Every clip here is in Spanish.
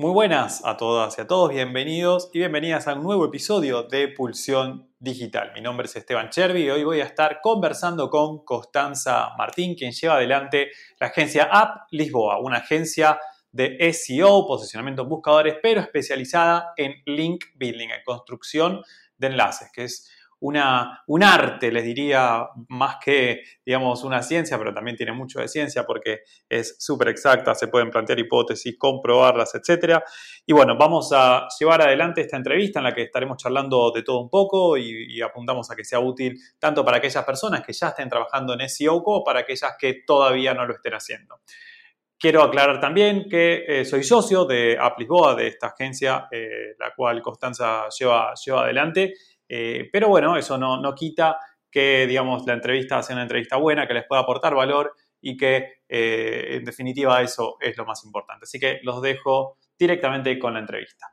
Muy buenas a todas y a todos, bienvenidos y bienvenidas a un nuevo episodio de Pulsión Digital. Mi nombre es Esteban Chervi y hoy voy a estar conversando con Constanza Martín, quien lleva adelante la agencia App Lisboa, una agencia de SEO, posicionamiento en buscadores, pero especializada en link building, en construcción de enlaces, que es una, un arte, les diría, más que, digamos, una ciencia, pero también tiene mucho de ciencia porque es súper exacta, se pueden plantear hipótesis, comprobarlas, etc. Y bueno, vamos a llevar adelante esta entrevista en la que estaremos charlando de todo un poco y, apuntamos a que sea útil tanto para aquellas personas que ya estén trabajando en SEO como para aquellas que todavía no lo estén haciendo. Quiero aclarar también que eh, soy socio de App Lisboa, de esta agencia, eh, la cual Constanza lleva, lleva adelante eh, pero bueno, eso no, no, quita que, digamos, la entrevista sea una entrevista buena, que les pueda aportar valor y que, eh, en definitiva, eso es lo más importante. Así que los dejo directamente con la entrevista.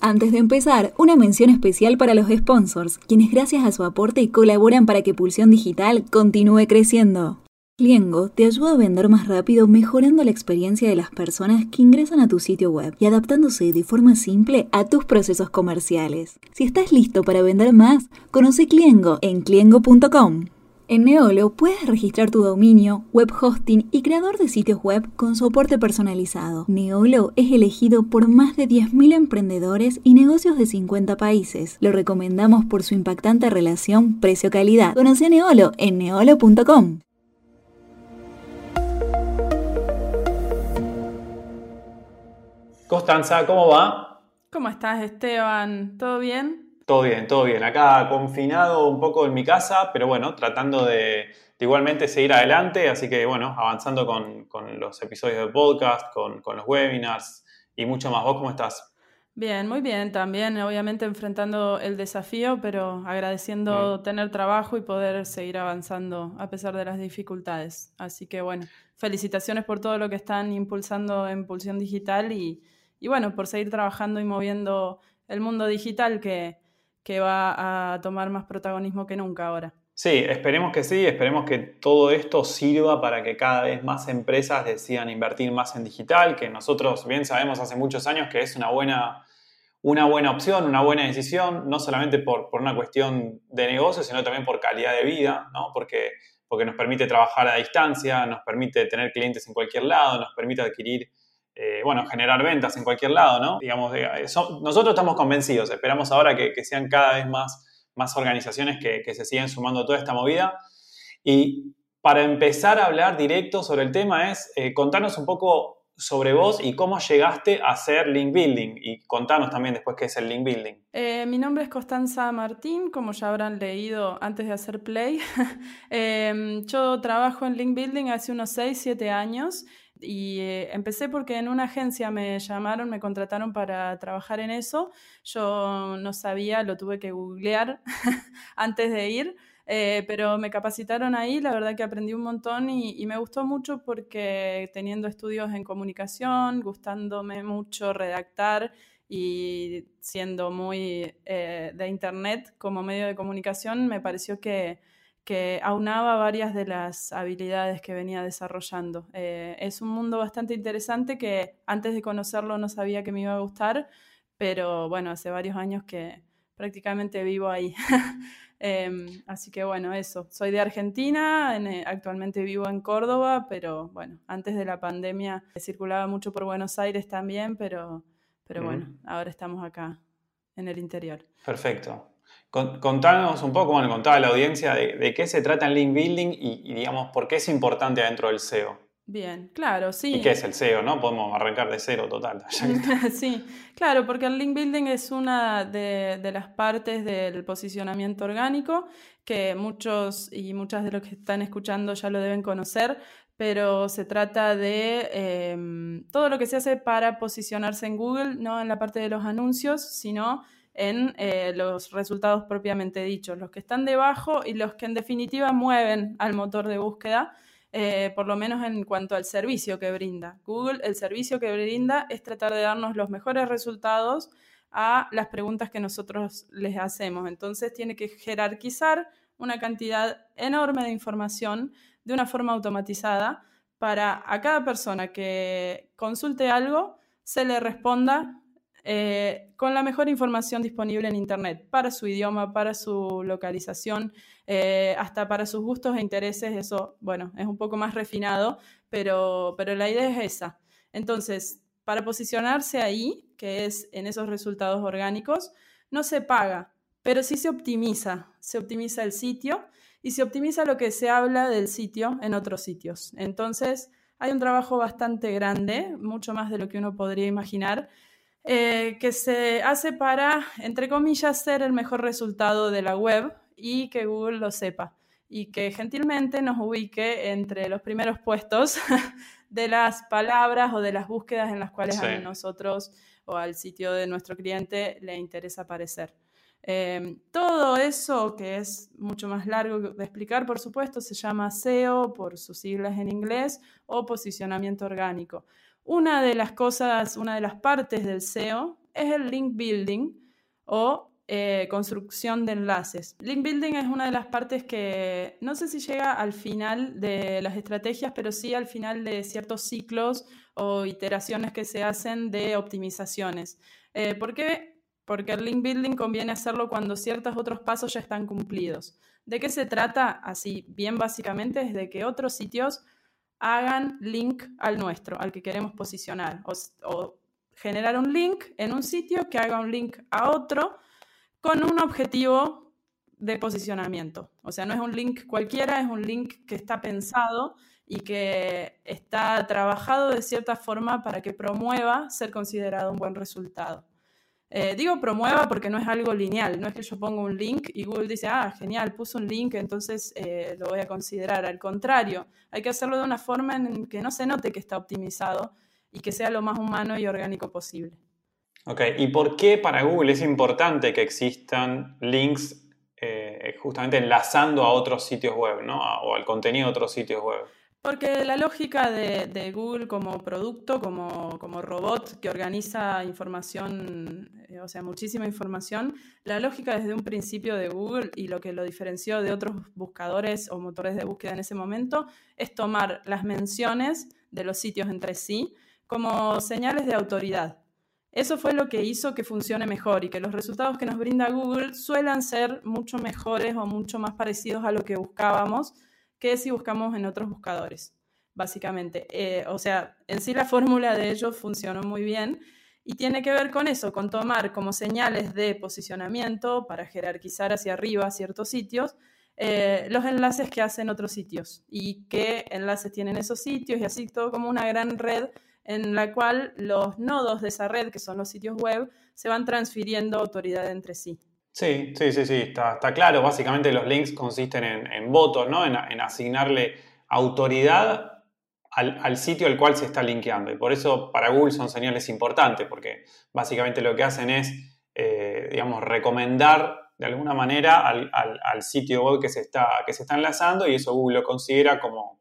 Antes de empezar, una mención especial para los sponsors, quienes gracias a su aporte colaboran para que Pulsión Digital continúe creciendo. Cliengo te ayuda a vender más rápido mejorando la experiencia de las personas que ingresan a tu sitio web y adaptándose de forma simple a tus procesos comerciales. Si estás listo para vender más, conoce Cliengo en cliengo.com. En Neolo puedes registrar tu dominio, web hosting y creador de sitios web con soporte personalizado. Neolo es elegido por más de 10.000 emprendedores y negocios de 50 países. Lo recomendamos por su impactante relación precio-calidad. Conoce Neolo en neolo.com. Constanza, ¿cómo va? ¿Cómo estás, Esteban? ¿Todo bien? Todo bien, todo bien. Acá confinado un poco en mi casa, pero bueno, tratando de, igualmente seguir adelante, así que bueno, avanzando con, los episodios de podcast, con, los webinars y mucho más. ¿Vos cómo estás? Bien, muy bien. También, obviamente, enfrentando el desafío, pero agradeciendo tener trabajo y poder seguir avanzando a pesar de las dificultades. Así que, bueno, felicitaciones por todo lo que están impulsando en Pulsión Digital y, y bueno, por seguir trabajando y moviendo el mundo digital que, que va a tomar más protagonismo que nunca ahora. Sí, esperemos que sí, esperemos que todo esto sirva para que cada vez más empresas decidan invertir más en digital, que nosotros bien sabemos hace muchos años que es una buena, una buena opción, una buena decisión, no solamente por, por una cuestión de negocio, sino también por calidad de vida, ¿no? porque, porque nos permite trabajar a distancia, nos permite tener clientes en cualquier lado, nos permite adquirir eh, bueno, generar ventas en cualquier lado, ¿no? Digamos, eh, nosotros estamos convencidos, esperamos ahora que, sean cada vez más, más organizaciones que, se siguen sumando a toda esta movida. Y para empezar a hablar directo sobre el tema es eh, contarnos un poco sobre vos y cómo llegaste a hacer link building y contanos también después qué es el link building. mi nombre es Constanza Martín, como ya habrán leído antes de hacer play. Em, yo trabajo en link building hace unos 6, 7 años y eh, empecé porque en una agencia me llamaron, me contrataron para trabajar en eso. Yo no sabía, lo tuve que googlear antes de ir, eh, pero me capacitaron ahí, la verdad que aprendí un montón y, me gustó mucho porque teniendo estudios en comunicación, gustándome mucho redactar y siendo muy eh, de internet como medio de comunicación, me pareció que que aunaba varias de las habilidades que venía desarrollando. Eh, es un mundo bastante interesante que antes de conocerlo no sabía que me iba a gustar, pero bueno, hace varios años que prácticamente vivo ahí. Em, así que bueno, eso. Soy de Argentina, eh, actualmente vivo en Córdoba, pero bueno, antes de la pandemia circulaba mucho por Buenos Aires también, pero, pero bueno, ahora estamos acá en el interior. Perfecto. Contanos un poco, bueno, contaba a la audiencia de, qué se trata el link building y, digamos, por qué es importante dentro del SEO. Bien, claro, sí. ¿Y qué es el SEO, no? Podemos arrancar de cero total. sí, claro, porque el link building es una de, las partes del posicionamiento orgánico que muchos y muchas de los que están escuchando ya lo deben conocer, pero se trata de em, todo lo que se hace para posicionarse en Google, no en la parte de los anuncios, sino en eh, los resultados propiamente dichos, los que están debajo y los que en definitiva mueven al motor de búsqueda, eh, por lo menos en cuanto al servicio que brinda. Google, el servicio que brinda es tratar de darnos los mejores resultados a las preguntas que nosotros les hacemos. Entonces tiene que jerarquizar una cantidad enorme de información de una forma automatizada para a cada persona que consulte algo se le responda eh, con la mejor información disponible en Internet para su idioma, para su localización, eh, hasta para sus gustos e intereses. Eso, bueno, es un poco más refinado, pero, pero la idea es esa. Entonces, para posicionarse ahí, que es en esos resultados orgánicos, no se paga, pero sí se optimiza. Se optimiza el sitio y se optimiza lo que se habla del sitio en otros sitios. Entonces, hay un trabajo bastante grande, mucho más de lo que uno podría imaginar, eh, que se hace para, entre comillas, ser el mejor resultado de la web y que Google lo sepa y que gentilmente nos ubique entre los primeros puestos de las palabras o de las búsquedas en las cuales a nosotros o al sitio de nuestro cliente le interesa aparecer. Em, todo eso, que es mucho más largo de explicar, por supuesto, se llama SEO por sus siglas en inglés o posicionamiento orgánico. Una de las cosas, una de las partes del SEO es el link building o eh, construcción de enlaces. Link building es una de las partes que no sé si llega al final de las estrategias, pero sí al final de ciertos ciclos o iteraciones que se hacen de optimizaciones. Eh, ¿Por qué? Porque el link building conviene hacerlo cuando ciertos otros pasos ya están cumplidos. ¿De qué se trata? Así, bien básicamente, es de que otros sitios hagan link al nuestro, al que queremos posicionar, o, generar un link en un sitio que haga un link a otro con un objetivo de posicionamiento. O sea, no es un link cualquiera, es un link que está pensado y que está trabajado de cierta forma para que promueva ser considerado un buen resultado. Eh, digo promueva porque no es algo lineal, no es que yo ponga un link y Google dice, ah, genial, puso un link, entonces eh, lo voy a considerar. Al contrario, hay que hacerlo de una forma en que no se note que está optimizado y que sea lo más humano y orgánico posible. Ok, ¿y por qué para Google es importante que existan links eh, justamente enlazando a otros sitios web, ¿no? o al contenido de otros sitios web? Porque la lógica de, Google como producto, como, robot que organiza información, eh, o sea, muchísima información, la lógica desde un principio de Google y lo que lo diferenció de otros buscadores o motores de búsqueda en ese momento es tomar las menciones de los sitios entre sí como señales de autoridad. Eso fue lo que hizo que funcione mejor y que los resultados que nos brinda Google suelan ser mucho mejores o mucho más parecidos a lo que buscábamos que si buscamos en otros buscadores, básicamente. Eh, o sea, en sí la fórmula de ellos funcionó muy bien y tiene que ver con eso, con tomar como señales de posicionamiento para jerarquizar hacia arriba ciertos sitios, eh, los enlaces que hacen otros sitios y qué enlaces tienen esos sitios y así todo como una gran red en la cual los nodos de esa red, que son los sitios web, se van transfiriendo autoridad entre sí. Sí, sí, sí, sí, está, claro. Básicamente los links consisten en, votos, ¿no? En, asignarle autoridad al, sitio al cual se está linkeando. Y por eso para Google son señales importantes, porque básicamente lo que hacen es, eh, digamos, recomendar de alguna manera al, sitio web que se, está, que se está enlazando y eso Google lo considera como,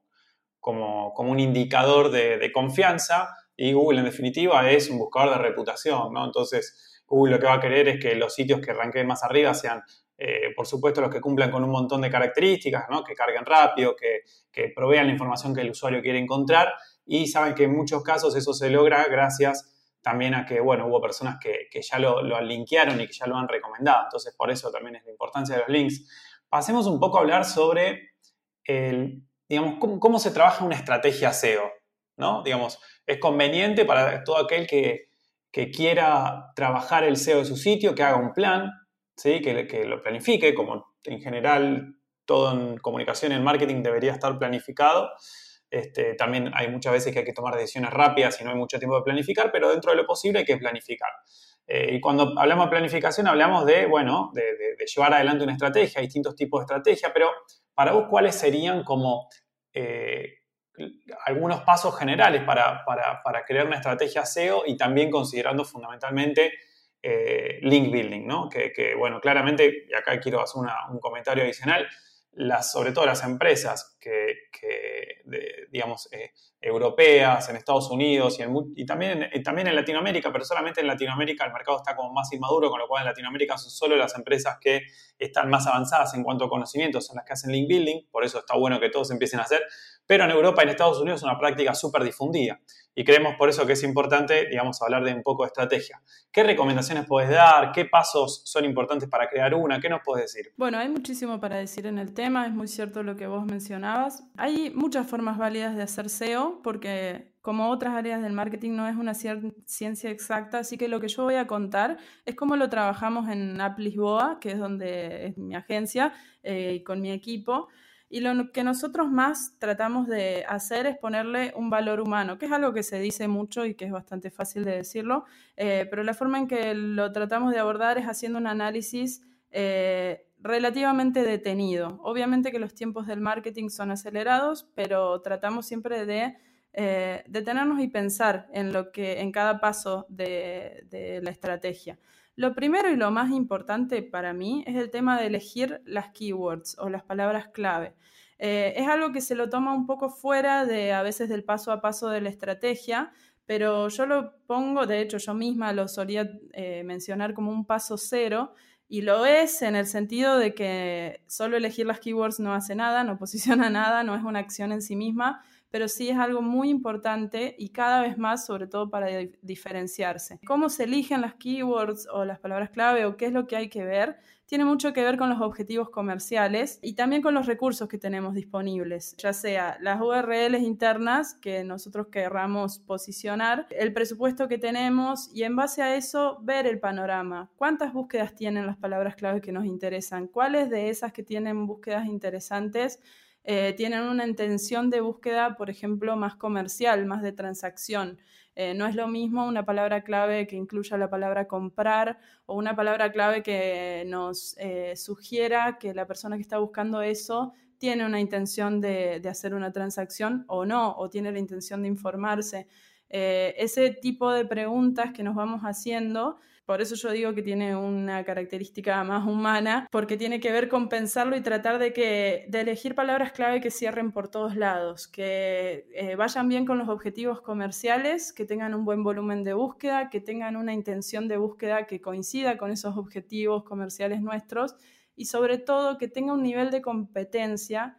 como, un indicador de, de confianza y Google en definitiva es un buscador de reputación, ¿no? Entonces, Google lo que va a querer es que los sitios que ranqueen más arriba sean, eh, por supuesto, los que cumplan con un montón de características, ¿no? que carguen rápido, que, provean la información que el usuario quiere encontrar y saben que en muchos casos eso se logra gracias también a que, bueno, hubo personas que, ya lo, lo y que ya lo han recomendado. Entonces, por eso también es la importancia de los links. Pasemos un poco a hablar sobre el, digamos, cómo, cómo se trabaja una estrategia SEO, ¿no? Digamos, es conveniente para todo aquel que, que quiera trabajar el SEO de su sitio, que haga un plan, ¿sí? que, que lo planifique, como en general todo en comunicación en marketing debería estar planificado. Este, también hay muchas veces que hay que tomar decisiones rápidas y no hay mucho tiempo de planificar, pero dentro de lo posible hay que planificar. Eh, y cuando hablamos de planificación hablamos de, bueno, de, llevar adelante una estrategia, distintos tipos de estrategia, pero para vos, ¿cuáles serían como eh, algunos pasos generales para, crear una estrategia SEO y también considerando fundamentalmente eh, link building, ¿no? Que, bueno, claramente, y acá quiero hacer un comentario adicional, las, sobre todo las empresas digamos, eh, europeas, en Estados Unidos y, también, en, también en Latinoamérica, pero solamente en Latinoamérica el mercado está como más inmaduro, con lo cual en Latinoamérica son solo las empresas que están más avanzadas en cuanto a conocimientos, son las que hacen link building, por eso está bueno que todos empiecen a hacer, pero en Europa y en Estados Unidos es una práctica súper difundida y creemos por eso que es importante, digamos, hablar de un poco de estrategia. ¿Qué recomendaciones puedes dar? ¿Qué pasos son importantes para crear una? ¿Qué nos puedes decir? Bueno, hay muchísimo para decir en el tema, es muy cierto lo que vos mencionabas. Hay muchas formas válidas de hacer SEO porque como otras áreas del marketing no es una ciencia exacta, así que lo que yo voy a contar es cómo lo trabajamos en App Lisboa, que es donde es mi agencia, eh, y con mi equipo. Y lo que nosotros más tratamos de hacer es ponerle un valor humano, que es algo que se dice mucho y que es bastante fácil de decirlo, eh, pero la forma en que lo tratamos de abordar es haciendo un análisis eh, relativamente detenido. Obviamente que los tiempos del marketing son acelerados, pero tratamos siempre de eh, detenernos y pensar en lo que en cada paso de, de la estrategia. Lo primero y lo más importante para mí es el tema de elegir las keywords o las palabras clave. Eh, es algo que se lo toma un poco fuera de a veces del paso a paso de la estrategia, pero yo lo pongo, de hecho yo misma lo solía eh, mencionar como un paso cero, y lo es en el sentido de que solo elegir las keywords no hace nada, no posiciona nada, no es una acción en sí misma, pero sí es algo muy importante y cada vez más, sobre todo para diferenciarse. Cómo se eligen las keywords o las palabras clave o qué es lo que hay que ver, tiene mucho que ver con los objetivos comerciales y también con los recursos que tenemos disponibles, ya sea las URLs internas que nosotros querramos posicionar, el presupuesto que tenemos y en base a eso ver el panorama. ¿Cuántas búsquedas tienen las palabras clave que nos interesan? ¿Cuáles de esas que tienen búsquedas interesantes eh, tienen una intención de búsqueda, por ejemplo, más comercial, más de transacción. Eh, no es lo mismo una palabra clave que incluya la palabra comprar o una palabra clave que nos eh, sugiera que la persona que está buscando eso tiene una intención de, de, hacer una transacción o no, o tiene la intención de informarse. ese tipo de preguntas que nos vamos haciendo por eso yo digo que tiene una característica más humana, porque tiene que ver con pensarlo y tratar de, que, de elegir palabras clave que cierren por todos lados, que eh, vayan bien con los objetivos comerciales, que tengan un buen volumen de búsqueda, que tengan una intención de búsqueda que coincida con esos objetivos comerciales nuestros y sobre todo que tenga un nivel de competencia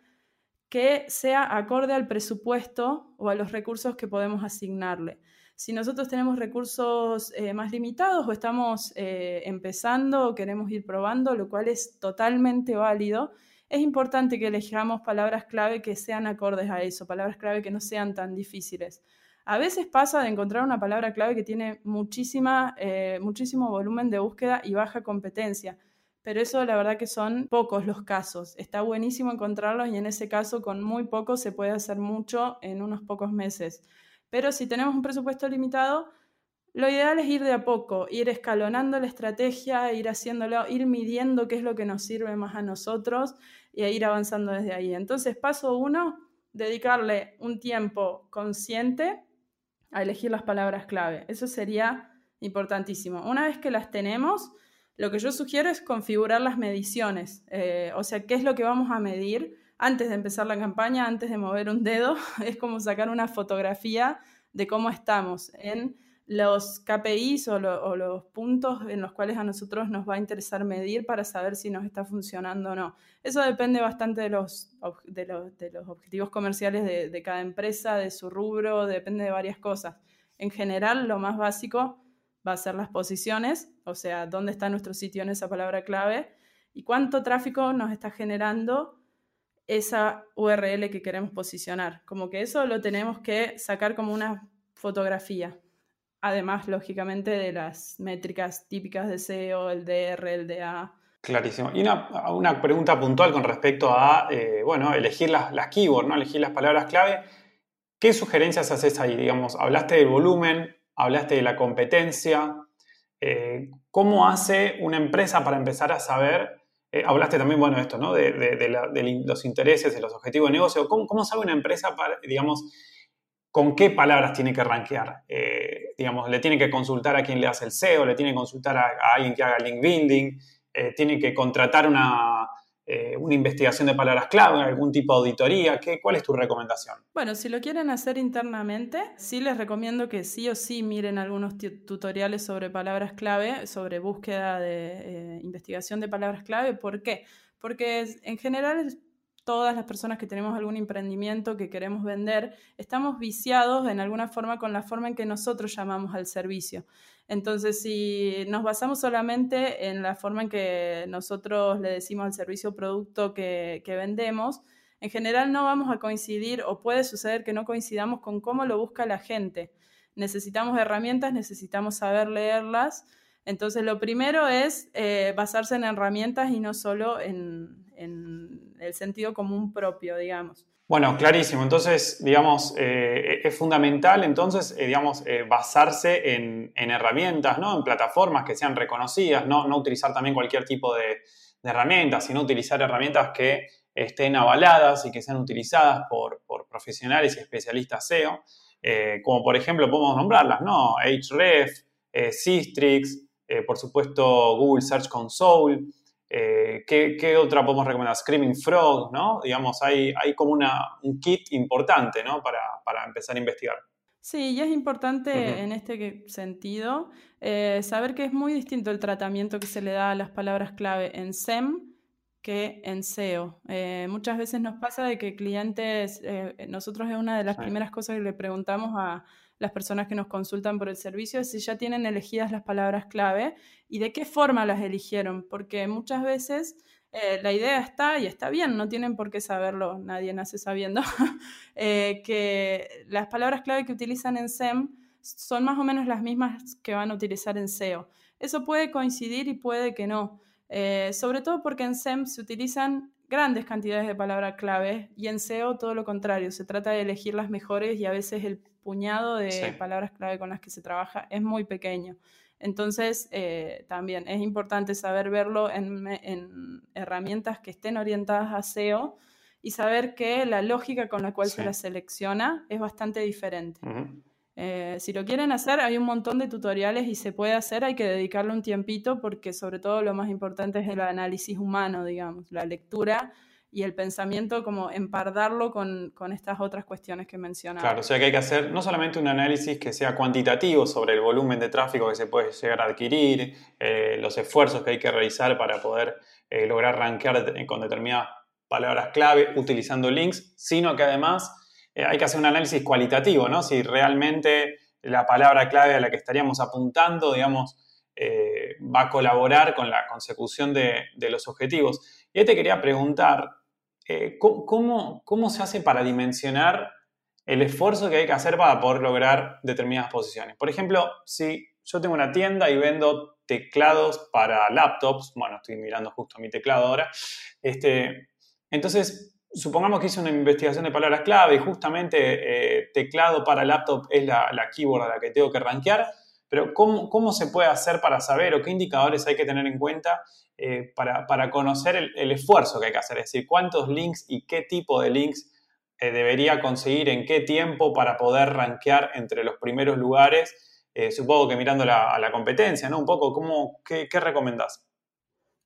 que sea acorde al presupuesto o a los recursos que podemos asignarle. Si nosotros tenemos recursos eh, más limitados o estamos eh, empezando o queremos ir probando, lo cual es totalmente válido, es importante que elijamos palabras clave que sean acordes a eso, palabras clave que no sean tan difíciles. A veces pasa de encontrar una palabra clave que tiene muchísima, eh, muchísimo volumen de búsqueda y baja competencia, pero eso la verdad que son pocos los casos. Está buenísimo encontrarlos y en ese caso con muy poco se puede hacer mucho en unos pocos meses. Pero si tenemos un presupuesto limitado, lo ideal es ir de a poco, ir escalonando la estrategia, ir haciéndolo, ir midiendo qué es lo que nos sirve más a nosotros y ir avanzando desde ahí. Entonces, paso uno, dedicarle un tiempo consciente a elegir las palabras clave. Eso sería importantísimo. Una vez que las tenemos, lo que yo sugiero es configurar las mediciones, eh, o sea, qué es lo que vamos a medir antes de empezar la campaña, antes de mover un dedo, es como sacar una fotografía de cómo estamos en los KPIs o, los puntos en los cuales a nosotros nos va a interesar medir para saber si nos está funcionando o no. Eso depende bastante de los, de los, objetivos comerciales de, de, cada empresa, de su rubro, depende de varias cosas. En general, lo más básico va a ser las posiciones, o sea, dónde está nuestro sitio en esa palabra clave y cuánto tráfico nos está generando esa URL que queremos posicionar. Como que eso lo tenemos que sacar como una fotografía. Además, lógicamente, de las métricas típicas de SEO, el DR, el DA. Clarísimo. Y una, pregunta puntual con respecto a, eh, bueno, elegir las, las, keywords, ¿no? Elegir las palabras clave. ¿Qué sugerencias haces ahí? Digamos, hablaste del volumen, hablaste de la competencia. Eh, ¿Cómo hace una empresa para empezar a saber eh, hablaste también, bueno, esto, ¿no? De, los intereses, de los objetivos de negocio. ¿Cómo, sabe una empresa, para, digamos, con qué palabras tiene que rankear? Eh, digamos, le tiene que consultar a quien le hace el SEO, le tiene que consultar a, alguien que haga link building, eh, tiene que contratar una, eh, una investigación de palabras clave, algún tipo de auditoría? ¿Qué, ¿Cuál es tu recomendación? Bueno, si lo quieren hacer internamente, sí les recomiendo que sí o sí miren algunos tutoriales sobre palabras clave, sobre búsqueda de eh, investigación de palabras clave. ¿Por qué? Porque en general todas las personas que tenemos algún emprendimiento que queremos vender, estamos viciados en alguna forma con la forma en que nosotros llamamos al servicio. Entonces, si nos basamos solamente en la forma en que nosotros le decimos al servicio o producto que, vendemos, en general no vamos a coincidir o puede suceder que no coincidamos con cómo lo busca la gente. Necesitamos herramientas, necesitamos saber leerlas. Entonces, lo primero es eh, basarse en herramientas y no solo en, en el sentido común propio, digamos. Bueno, clarísimo. Entonces, digamos, eh, es fundamental entonces, eh, digamos, eh, basarse en, herramientas, ¿no? En plataformas que sean reconocidas, no, no utilizar también cualquier tipo de, herramientas, sino utilizar herramientas que estén avaladas y que sean utilizadas por, por profesionales y especialistas SEO, como por ejemplo podemos nombrarlas, ¿no? Href, Sistrix, por supuesto Google Search Console, eh, ¿qué, otra podemos recomendar? Screaming Frog, ¿no? Digamos, hay, hay como una, un kit importante, ¿no? Para, para empezar a investigar. Sí, y es importante en este sentido eh, saber que es muy distinto el tratamiento que se le da a las palabras clave en SEM que en SEO. Eh, muchas veces nos pasa de que clientes, nosotros es una de las primeras cosas que le preguntamos a, las personas que nos consultan por el servicio si ya tienen elegidas las palabras clave y de qué forma las eligieron, porque muchas veces eh, la idea está y está bien, no tienen por qué saberlo, nadie nace sabiendo, eh, que las palabras clave que utilizan en SEM son más o menos las mismas que van a utilizar en SEO. Eso puede coincidir y puede que no, eh, sobre todo porque en SEM se utilizan grandes cantidades de palabras clave y en SEO todo lo contrario, se trata de elegir las mejores y a veces el puñado de palabras clave con las que se trabaja es muy pequeño. Entonces, eh, también es importante saber verlo en, herramientas que estén orientadas a SEO y saber que la lógica con la cual se la selecciona es bastante diferente. Eh, si lo quieren hacer, hay un montón de tutoriales y se puede hacer, hay que dedicarle un tiempito porque sobre todo lo más importante es el análisis humano, digamos, la lectura y el pensamiento como empardarlo con, con, estas otras cuestiones que mencionaba. Claro, o sea que hay que hacer no solamente un análisis que sea cuantitativo sobre el volumen de tráfico que se puede llegar a adquirir, eh, los esfuerzos que hay que realizar para poder eh, lograr rankear con determinadas palabras clave utilizando links, sino que además eh, hay que hacer un análisis cualitativo, ¿no? Si realmente la palabra clave a la que estaríamos apuntando, digamos, va a colaborar con la consecución de, de los objetivos. Y ahí te quería preguntar, eh, ¿cómo, ¿cómo, se hace para dimensionar el esfuerzo que hay que hacer para poder lograr determinadas posiciones? Por ejemplo, si yo tengo una tienda y vendo teclados para laptops, bueno, estoy mirando justo mi teclado ahora, este, entonces supongamos que hice una investigación de palabras clave y justamente eh, teclado para laptop es la, la, keyboard a la que tengo que rankear, pero ¿cómo, ¿cómo, se puede hacer para saber o qué indicadores hay que tener en cuenta eh, para, conocer el, esfuerzo que hay que hacer, es decir, cuántos links y qué tipo de links eh, debería conseguir en qué tiempo para poder rankear entre los primeros lugares, supongo que mirando a la competencia, ¿no? Un poco, ¿cómo, qué, qué recomendás?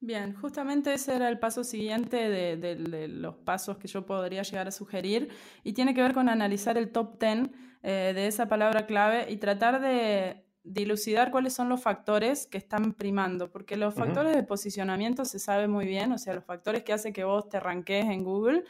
Bien, justamente ese era el paso siguiente de, de, los pasos que yo podría llegar a sugerir y tiene que ver con analizar el top 10 de esa palabra clave y tratar de dilucidar cuáles son los factores que están primando, porque los factores de posicionamiento se sabe muy bien, o sea, los factores que hacen que vos te ranquees en Google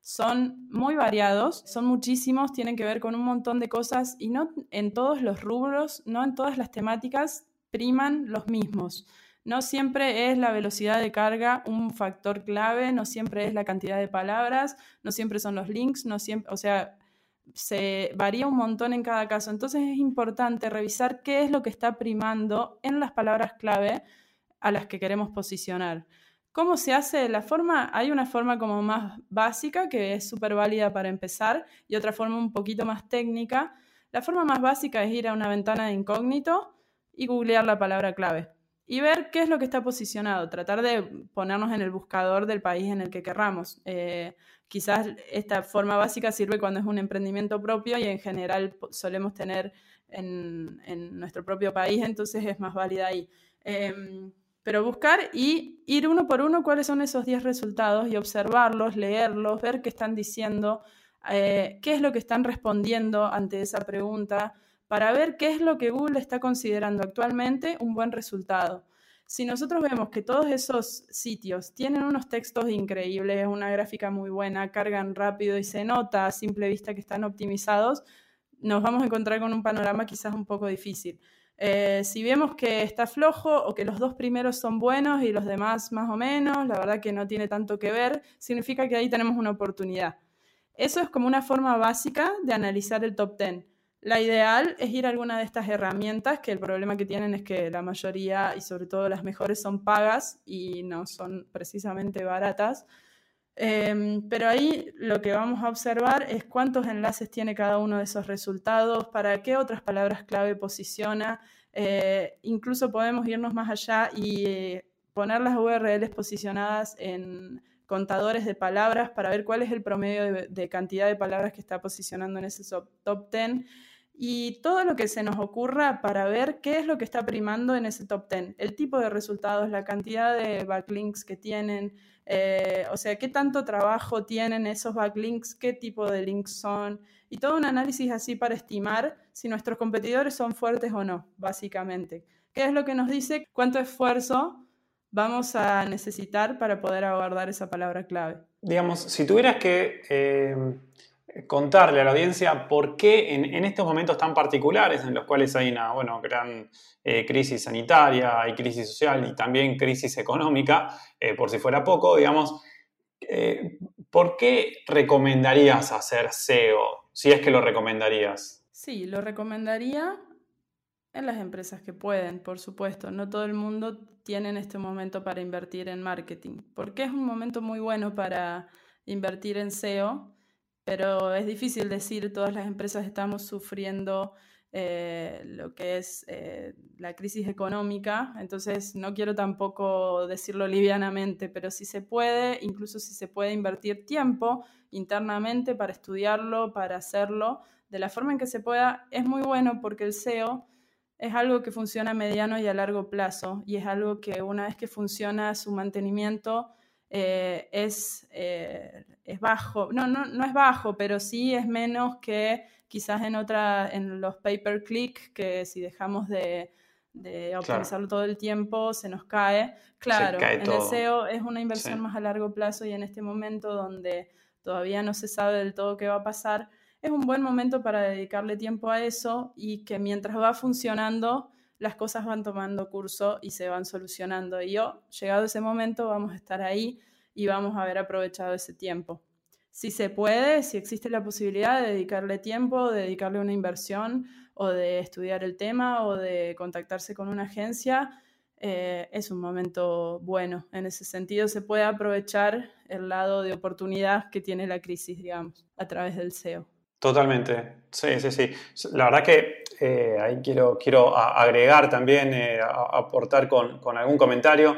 son muy variados, son muchísimos, tienen que ver con un montón de cosas y no en todos los rubros, no en todas las temáticas priman los mismos. No siempre es la velocidad de carga un factor clave, no siempre es la cantidad de palabras, no siempre son los links, no siempre, o sea, se varía un montón en cada caso. Entonces es importante revisar qué es lo que está primando en las palabras clave a las que queremos posicionar. ¿Cómo se hace la forma? Hay una forma como más básica que es súper válida para empezar y otra forma un poquito más técnica. La forma más básica es ir a una ventana de incógnito y googlear la palabra clave y ver qué es lo que está posicionado, tratar de ponernos en el buscador del país en el que querramos. Eh, quizás esta forma básica sirve cuando es un emprendimiento propio y en general solemos tener en, nuestro propio país, entonces es más válida ahí. Em, pero buscar y ir uno por uno cuáles son esos 10 resultados y observarlos, leerlos, ver qué están diciendo, eh, qué es lo que están respondiendo ante esa pregunta, para ver qué es lo que Google está considerando actualmente un buen resultado. Si nosotros vemos que todos esos sitios tienen unos textos increíbles, una gráfica muy buena, cargan rápido y se nota a simple vista que están optimizados, nos vamos a encontrar con un panorama quizás un poco difícil. Eh, si vemos que está flojo o que los dos primeros son buenos y los demás más o menos, la verdad que no tiene tanto que ver, significa que ahí tenemos una oportunidad. Eso es como una forma básica de analizar el top 10. La ideal es ir a alguna de estas herramientas, que el problema que tienen es que la mayoría y sobre todo las mejores son pagas y no son precisamente baratas. Em, pero ahí lo que vamos a observar es cuántos enlaces tiene cada uno de esos resultados, para qué otras palabras clave posiciona. Eh, incluso podemos irnos más allá y poner las URLs posicionadas en contadores de palabras para ver cuál es el promedio de, cantidad de palabras que está posicionando en ese top 10 y todo lo que se nos ocurra para ver qué es lo que está primando en ese top 10, el tipo de resultados, la cantidad de backlinks que tienen, eh, o sea, qué tanto trabajo tienen esos backlinks, qué tipo de links son, y todo un análisis así para estimar si nuestros competidores son fuertes o no, básicamente. ¿Qué es lo que nos dice? ¿Cuánto esfuerzo vamos a necesitar para poder abordar esa palabra clave. Digamos, si tuvieras que eh, contarle a la audiencia por qué en, estos momentos tan particulares en los cuales hay una bueno, gran eh, crisis sanitaria, hay crisis social y también crisis económica, eh, por si fuera poco, digamos, ¿por qué recomendarías hacer SEO? Si es que lo recomendarías. Sí, lo recomendaría en las empresas que pueden, por supuesto. No todo el mundo tiene en este momento para invertir en marketing, porque es un momento muy bueno para invertir en SEO, pero es difícil decir, todas las empresas estamos sufriendo eh, lo que es eh, la crisis económica, entonces no quiero tampoco decirlo livianamente, pero si se puede, incluso si se puede invertir tiempo internamente para estudiarlo, para hacerlo, de la forma en que se pueda, es muy bueno porque el SEO es algo que funciona a mediano y a largo plazo y es algo que una vez que funciona su mantenimiento eh, es, eh, es, bajo. No, no, no es bajo, pero sí es menos que quizás en, otra, en los pay per click, que si dejamos de, optimizarlo todo el tiempo se nos cae. Claro, en el SEO es una inversión más a largo plazo y en este momento donde todavía no se sabe del todo qué va a pasar, es un buen momento para dedicarle tiempo a eso y que mientras va funcionando, las cosas van tomando curso y se van solucionando. Y yo, llegado ese momento, vamos a estar ahí y vamos a haber aprovechado ese tiempo. Si se puede, si existe la posibilidad de dedicarle tiempo, de dedicarle una inversión o de estudiar el tema o de contactarse con una agencia, eh, es un momento bueno. En ese sentido, se puede aprovechar el lado de oportunidad que tiene la crisis, digamos, a través del SEO. Totalmente, sí, sí, sí. La verdad que eh, ahí quiero, quiero agregar también, eh, aportar con, con, algún comentario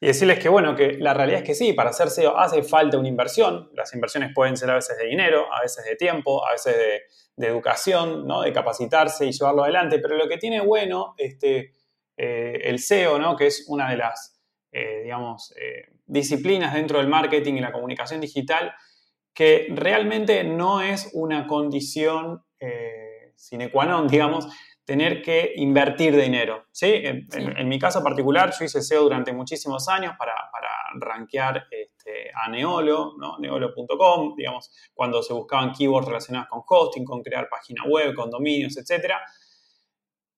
y decirles que, bueno, que la realidad es que sí, para hacer SEO hace falta una inversión. Las inversiones pueden ser a veces de dinero, a veces de tiempo, a veces de, educación, ¿no? de capacitarse y llevarlo adelante, pero lo que tiene bueno este, eh, el SEO, ¿no? que es una de las, digamos, disciplinas dentro del marketing y la comunicación digital, que realmente no es una condición eh, sine qua non, digamos, tener que invertir dinero. ¿sí? En, mi caso particular, yo hice SEO durante muchísimos años para, para rankear este, a Neolo, ¿no? neolo.com, digamos, cuando se buscaban keywords relacionados con hosting, con crear página web, con dominios, etc.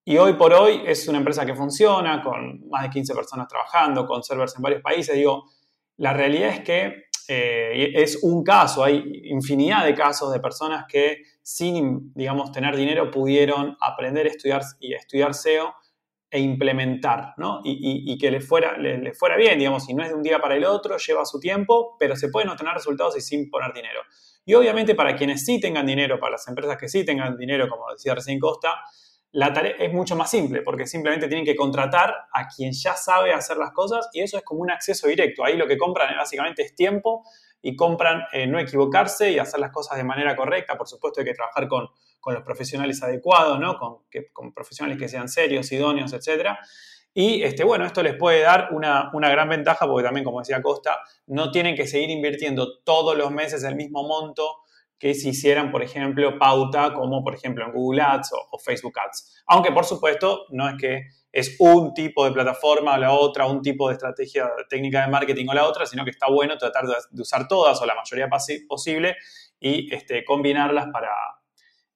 Y hoy por hoy es una empresa que funciona, con más de 15 personas trabajando, con servers en varios países. Digo, la realidad es que eh, es un caso, hay infinidad de casos de personas que sin, digamos, tener dinero pudieron aprender a estudiar y estudiar SEO e implementar, ¿no? Y, que les fuera, le, fuera bien, digamos, y no es de un día para el otro, lleva su tiempo, pero se pueden obtener resultados y sin poner dinero. Y obviamente para quienes sí tengan dinero, para las empresas que sí tengan dinero, como decía recién Costa, la tarea es mucho más simple porque simplemente tienen que contratar a quien ya sabe hacer las cosas y eso es como un acceso directo. Ahí lo que compran básicamente es tiempo y compran eh, no equivocarse y hacer las cosas de manera correcta. Por supuesto hay que trabajar con, los profesionales adecuados, ¿no? con, con profesionales que sean serios, idóneos, etc. Y este, bueno, esto les puede dar una, una, gran ventaja porque también, como decía Costa, no tienen que seguir invirtiendo todos los meses el mismo monto que si hicieran, por ejemplo, pauta como por ejemplo en Google Ads o, Facebook Ads. Aunque por supuesto no es que es un tipo de plataforma o la otra, un tipo de estrategia técnica de marketing o la otra, sino que está bueno tratar de, usar todas o la mayoría posible y este, combinarlas para,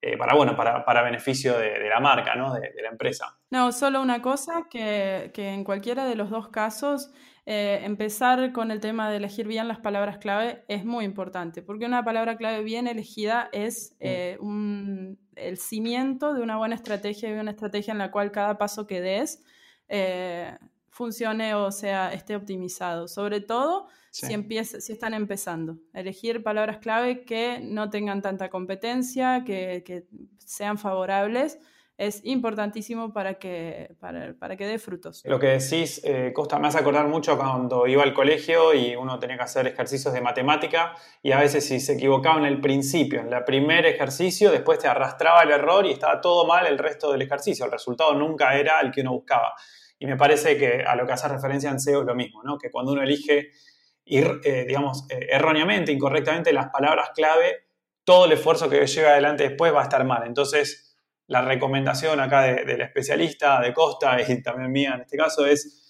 eh, para, bueno, para, para beneficio de, la marca, ¿no? de, la empresa. No, solo una cosa, que, que en cualquiera de los dos casos eh, empezar con el tema de elegir bien las palabras clave es muy importante, porque una palabra clave bien elegida es eh, el cimiento de una buena estrategia y una estrategia en la cual cada paso que des funcione o sea, esté optimizado. Sobre todo si, si están empezando. Elegir palabras clave que no tengan tanta competencia, que, que sean favorables es importantísimo para que, para, que dé frutos. Lo que decís, eh, Costa, me hace acordar mucho cuando iba al colegio y uno tenía que hacer ejercicios de matemática y a veces si se equivocaba en el principio, en el primer ejercicio, después te arrastraba el error y estaba todo mal el resto del ejercicio. El resultado nunca era el que uno buscaba. Y me parece que a lo que hace referencia en SEO es lo mismo, ¿no? que cuando uno elige, ir, eh, digamos, eh, erróneamente, incorrectamente las palabras clave, todo el esfuerzo que lleve adelante después va a estar mal. Entonces, la recomendación acá del especialista, de Costa y también mía en este caso, es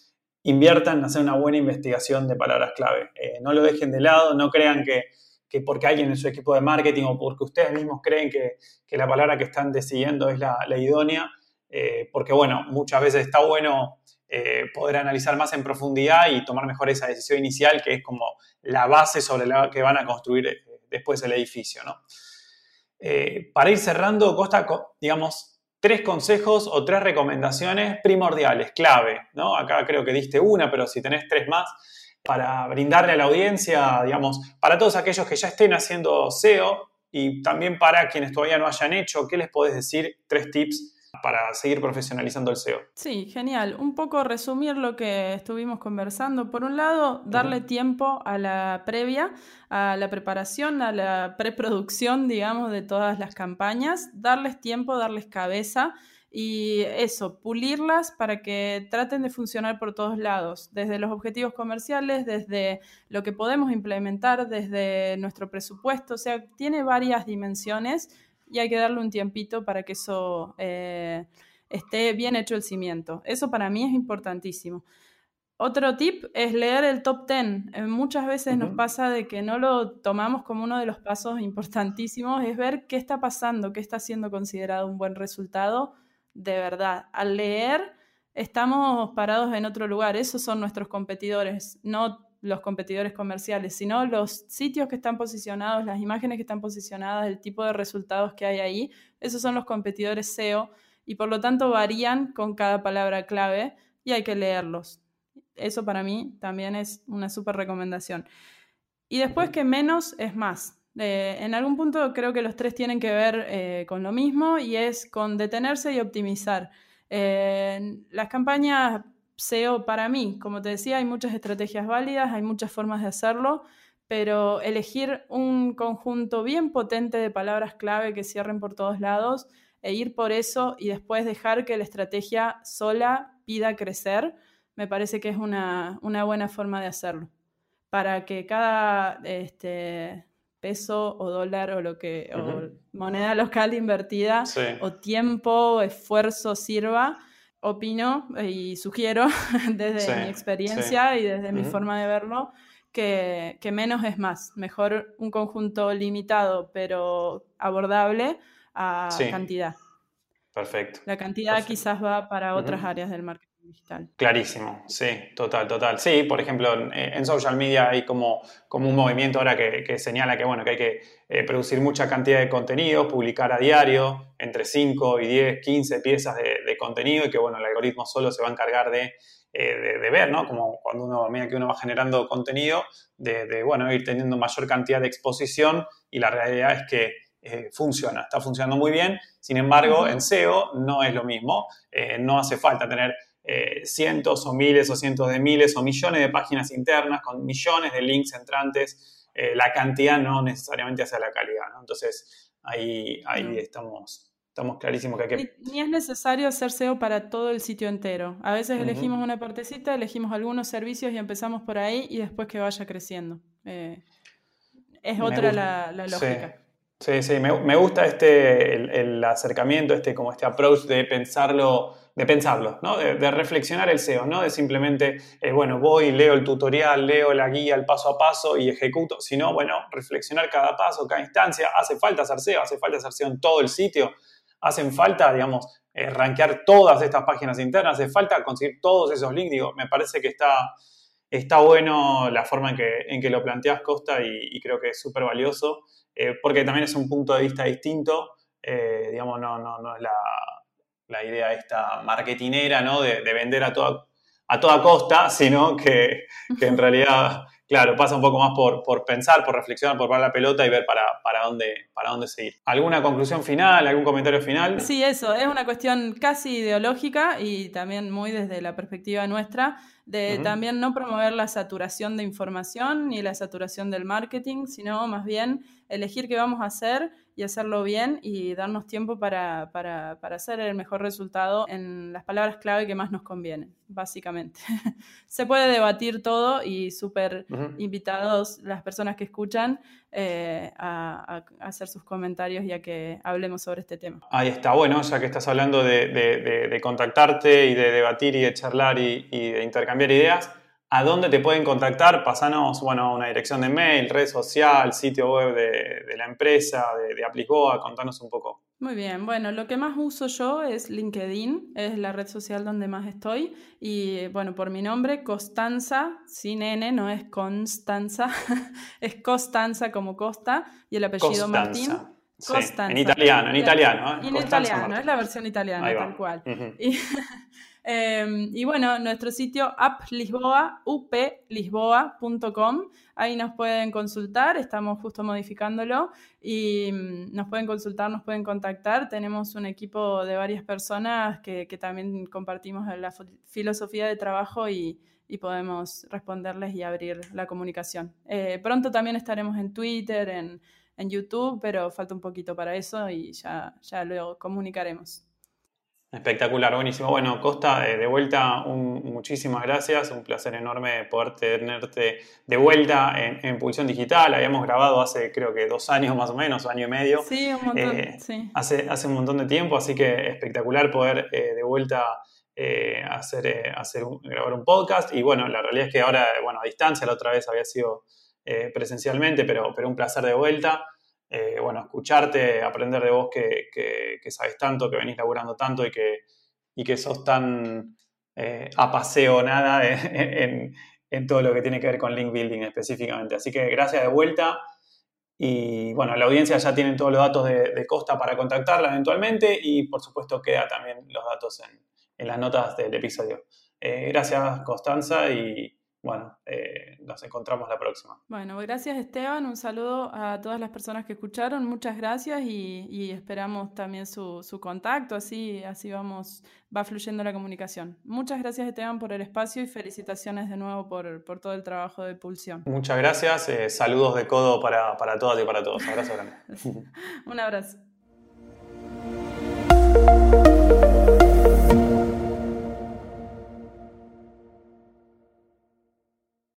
inviertan en hacer una buena investigación de palabras clave. Eh, no lo dejen de lado, no crean que, porque alguien en su equipo de marketing o porque ustedes mismos creen que, la palabra que están decidiendo es la, idónea, eh, porque bueno, muchas veces está bueno eh, poder analizar más en profundidad y tomar mejor esa decisión inicial, que es como la base sobre la que van a construir después el edificio, ¿no? Eh, para ir cerrando, Costa, digamos, tres consejos o tres recomendaciones primordiales, clave, ¿no? Acá creo que diste una, pero si tenés tres más, para brindarle a la audiencia, digamos, para todos aquellos que ya estén haciendo SEO y también para quienes todavía no hayan hecho, ¿qué les podés decir? Tres tips para seguir profesionalizando el SEO. Sí, genial. Un poco resumir lo que estuvimos conversando. Por un lado, darle tiempo a la previa, a la preparación, a la preproducción, digamos, de todas las campañas, darles tiempo, darles cabeza y eso, pulirlas para que traten de funcionar por todos lados, desde los objetivos comerciales, desde lo que podemos implementar, desde nuestro presupuesto, o sea, tiene varias dimensiones y hay que darle un tiempito para que eso eh, esté bien hecho el cimiento. Eso para mí es importantísimo. Otro tip es leer el top 10. Eh, muchas veces nos pasa de que no lo tomamos como uno de los pasos importantísimos, es ver qué está pasando, qué está siendo considerado un buen resultado de verdad. Al leer estamos parados en otro lugar, esos son nuestros competidores, no los competidores comerciales, sino los sitios que están posicionados, las imágenes que están posicionadas, el tipo de resultados que hay ahí, esos son los competidores SEO y por lo tanto varían con cada palabra clave y hay que leerlos. Eso para mí también es una súper recomendación. Y después que menos es más. Eh, en algún punto creo que los tres tienen que ver eh, con lo mismo y es con detenerse y optimizar. Eh, las campañas SEO para mí, como te decía, hay muchas estrategias válidas, hay muchas formas de hacerlo, pero elegir un conjunto bien potente de palabras clave que cierren por todos lados e ir por eso y después dejar que la estrategia sola pida crecer, me parece que es una, buena forma de hacerlo. Para que cada este, peso o dólar o lo que moneda local invertida o tiempo o esfuerzo sirva opino y sugiero desde mi experiencia y desde mi forma de verlo que, menos es más. Mejor un conjunto limitado pero abordable a cantidad. Perfecto. La cantidad quizás va para otras áreas del marketing. Clarísimo, sí, total, total. Sí, por ejemplo, en, social media hay como, como un movimiento ahora que, señala que, bueno, que hay que eh, producir mucha cantidad de contenido, publicar a diario entre 5 y 10, 15 piezas de, contenido y que, bueno, el algoritmo solo se va a encargar de, eh, ver, ¿no? Como cuando uno, a medida que uno va generando contenido, de, bueno, ir teniendo mayor cantidad de exposición y la realidad es que eh, funciona, está funcionando muy bien. Sin embargo, en SEO no es lo mismo. no hace falta tener eh, cientos o miles o cientos de miles o millones de páginas internas con millones de links entrantes, eh, la cantidad no necesariamente hace la calidad. Entonces ahí, ahí estamos estamos clarísimos que hay que... Ni, es necesario hacer SEO para todo el sitio entero. A veces elegimos una partecita, elegimos algunos servicios y empezamos por ahí y después que vaya creciendo. Eh, es otra la, lógica. Sí, sí, Me, gusta este, el, acercamiento, este, como este approach de pensarlo, de pensarlo, ¿no? De, reflexionar el SEO, ¿no? De simplemente, eh, bueno, voy, leo el tutorial, leo la guía, el paso a paso y ejecuto, sino, bueno, reflexionar cada paso, cada instancia. Hace falta hacer SEO, hace falta hacer SEO en todo el sitio, hacen falta, digamos, eh, rankear todas estas páginas internas, hace falta conseguir todos esos links, digo, me parece que está está bueno la forma en que, en que lo planteas, Costa, y, creo que es súper valioso, eh, porque también es un punto de vista distinto, eh, digamos, no, no, no es la, la, idea esta marketinera, ¿no? De, vender a toda, a toda costa, sino que, que en realidad Claro, pasa un poco más por, por, pensar, por reflexionar, por parar la pelota y ver para, para, dónde, para dónde seguir. ¿Alguna conclusión final, algún comentario final? Sí, eso, es una cuestión casi ideológica y también muy desde la perspectiva nuestra, de también no promover la saturación de información ni la saturación del marketing, sino más bien elegir qué vamos a hacer y hacerlo bien y darnos tiempo para, para, para, hacer el mejor resultado en las palabras clave que más nos convienen, básicamente. Se puede debatir todo y súper invitados las personas que escuchan eh, a, hacer sus comentarios ya que hablemos sobre este tema. Ahí está, bueno, ya que estás hablando de, de, contactarte y de debatir y de charlar y, y de intercambiar ideas, ¿A dónde te pueden contactar? Pasanos, bueno, una dirección de mail, red social, sitio web de, la empresa, de, de Applicoa, contanos un poco. Muy bien, bueno, lo que más uso yo es LinkedIn, es la red social donde más estoy. Y bueno, por mi nombre, Costanza, sin N, no es Constanza, es Costanza como Costa y el apellido Martín. Costanza. en italiano, en italiano. ¿eh? En italiano, es la versión italiana, tal cual. Em, y bueno, nuestro sitio applisboa, uplisboa.com, ahí nos pueden consultar, estamos justo modificándolo y mm, nos pueden consultar, nos pueden contactar. Tenemos un equipo de varias personas que, también compartimos la filosofía de trabajo y, podemos responderles y abrir la comunicación. Eh, pronto también estaremos en Twitter, en, YouTube, pero falta un poquito para eso y ya, ya lo comunicaremos. Espectacular, buenísimo. Bueno, Costa, eh, de vuelta, muchísimas gracias. Un placer enorme poder tenerte de vuelta en, Pulsión Digital. Habíamos grabado hace creo que dos años más o menos, año y medio. Sí, un montón. Eh, hace, hace un montón de tiempo, así que espectacular poder eh, de vuelta hacer, hacer grabar un podcast. Y bueno, la realidad es que ahora, bueno, a distancia, la otra vez había sido presencialmente, pero, pero un placer de vuelta. Eh, bueno, escucharte, aprender de vos que, sabes tanto, que venís laburando tanto y que, y que sos tan eh, apasionada en, en, todo lo que tiene que ver con link building específicamente. Así que gracias de vuelta. Y bueno, la audiencia ya tiene todos los datos de, Costa para contactarla eventualmente y por supuesto queda también los datos en, en las notas del episodio. Eh, gracias Constanza y, bueno, eh, nos encontramos la próxima. Bueno, gracias Esteban, un saludo a todas las personas que escucharon, muchas gracias y, esperamos también su, contacto, así, así vamos, va fluyendo la comunicación. Muchas gracias Esteban por el espacio y felicitaciones de nuevo por, todo el trabajo de Pulsión. Muchas gracias, eh, saludos de codo para, para todas y para todos. Abrazo grande. un abrazo.